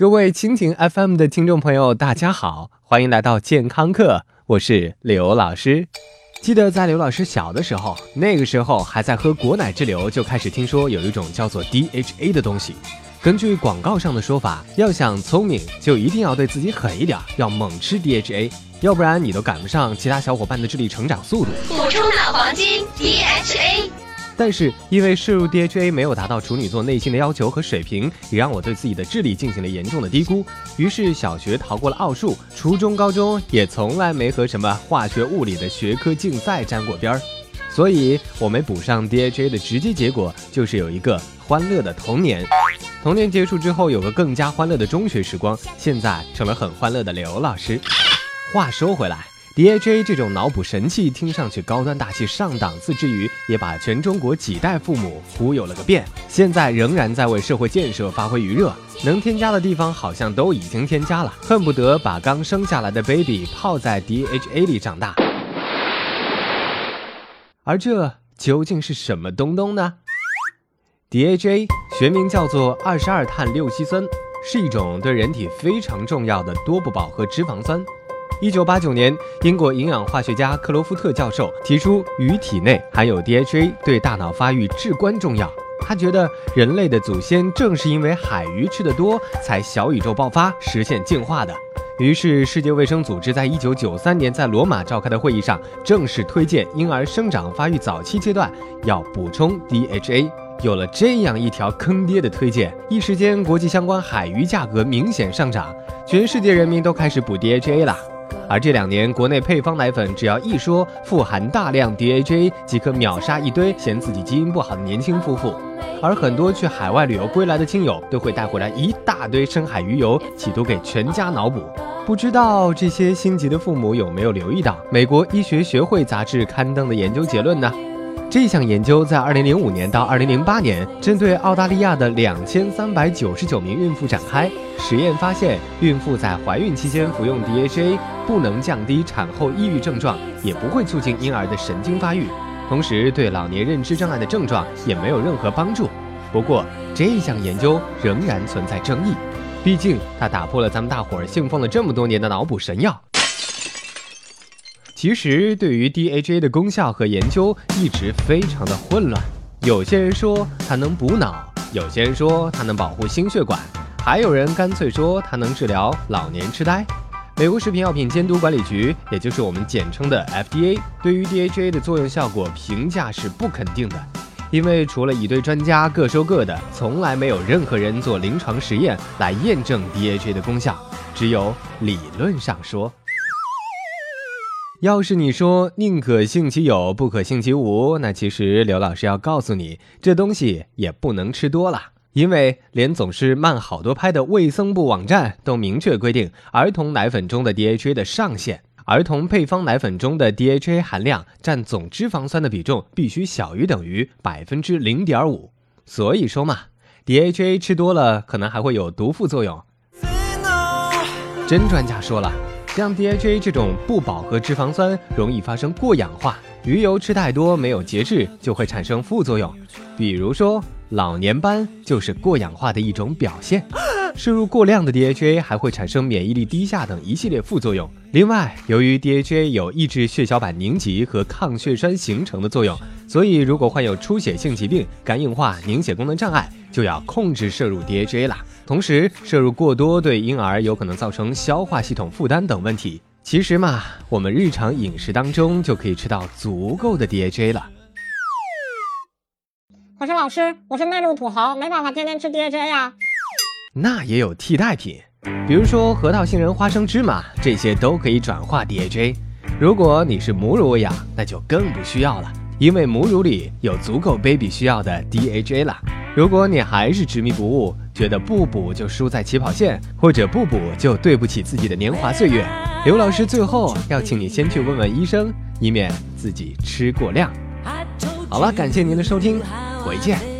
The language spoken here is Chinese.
各位蜻蜓 FM 的听众朋友，大家好，欢迎来到健康课，我是刘老师。记得在刘老师小的时候，那个时候还在喝果奶之流，就开始听说有一种叫做 DHA 的东西。根据广告上的说法，要想聪明，就一定要对自己狠一点，要猛吃 DHA，要不然你都赶不上其他小伙伴的智力成长速度。补充脑黄金 DHA。但是因为摄入 DHA 没有达到处女座内心的要求和水平，也让我对自己的智力进行了严重的低估。于是小学逃过了奥数，初中、高中也从来没和什么化学、物理的学科竞赛沾过边儿。所以，我没补上 DHA 的直接结果就是有一个欢乐的童年。童年结束之后，有个更加欢乐的中学时光，现在成了很欢乐的刘老师。话说回来。DHA 这种脑补神器，听上去高端大气上档次之余，也把全中国几代父母忽悠了个遍。现在仍然在为社会建设发挥余热，能添加的地方好像都已经添加了，恨不得把刚生下来的 baby 泡在 DHA 里长大。而这究竟是什么东东呢？DHA 学名叫做二十二碳六烯酸，是一种对人体非常重要的多不饱和脂肪酸。一九八九年，英国营养化学家克罗夫特教授提出，鱼体内含有 DHA 对大脑发育至关重要。他觉得人类的祖先正是因为海鱼吃得多，才小宇宙爆发，实现进化的。于是，世界卫生组织在一九九三年在罗马召开的会议上，正式推荐婴儿生长发育早期阶段要补充 DHA。有了这样一条坑爹的推荐，一时间国际相关海鱼价格明显上涨，全世界人民都开始补 DHA 了。而这两年，国内配方奶粉只要一说富含大量 DHA，即可秒杀一堆嫌自己基因不好的年轻夫妇。而很多去海外旅游归来的亲友，都会带回来一大堆深海鱼油，企图给全家脑补。不知道这些心急的父母有没有留意到美国医学学会杂志刊登的研究结论呢？这项研究在2005年到2008年，针对澳大利亚的2399名孕妇展开实验，发现孕妇在怀孕期间服用 DHA 不能降低产后抑郁症状，也不会促进婴儿的神经发育，同时对老年认知障碍的症状也没有任何帮助。不过，这项研究仍然存在争议，毕竟它打破了咱们大伙儿信奉了这么多年的脑补神药。其实，对于 DHA 的功效和研究一直非常的混乱。有些人说它能补脑，有些人说它能保护心血管，还有人干脆说它能治疗老年痴呆。美国食品药品监督管理局，也就是我们简称的 FDA，对于 DHA 的作用效果评价是不肯定的，因为除了一堆专家各说各的，从来没有任何人做临床实验来验证 DHA 的功效，只有理论上说。要是你说宁可信其有，不可信其无，那其实刘老师要告诉你，这东西也不能吃多了，因为连总是慢好多拍的卫生部网站都明确规定，儿童奶粉中的 DHA 的上限，儿童配方奶粉中的 DHA 含量占总脂肪酸的比重必须小于等于百分之零点五。所以说嘛，DHA 吃多了可能还会有毒副作用。真专家说了。像 DHA 这种不饱和脂肪酸容易发生过氧化，鱼油吃太多没有节制就会产生副作用，比如说老年斑就是过氧化的一种表现。摄入过量的 DHA 还会产生免疫力低下等一系列副作用。另外，由于 DHA 有抑制血小板凝集和抗血栓形成的作用，所以如果患有出血性疾病、肝硬化、凝血功能障碍，就要控制摄入 DHA 啦。同时，摄入过多对婴儿有可能造成消化系统负担等问题。其实嘛，我们日常饮食当中就可以吃到足够的 DHA 了。可是老师，我是内陆土豪，没办法天天吃 DHA 呀。那也有替代品，比如说核桃、杏仁、花生、芝麻，这些都可以转化 DHA。如果你是母乳喂养，那就更不需要了，因为母乳里有足够 baby 需要的 DHA 了。如果你还是执迷不悟，觉得不补就输在起跑线，或者不补就对不起自己的年华岁月，刘老师最后要请你先去问问医生，以免自己吃过量。好了，感谢您的收听，回见。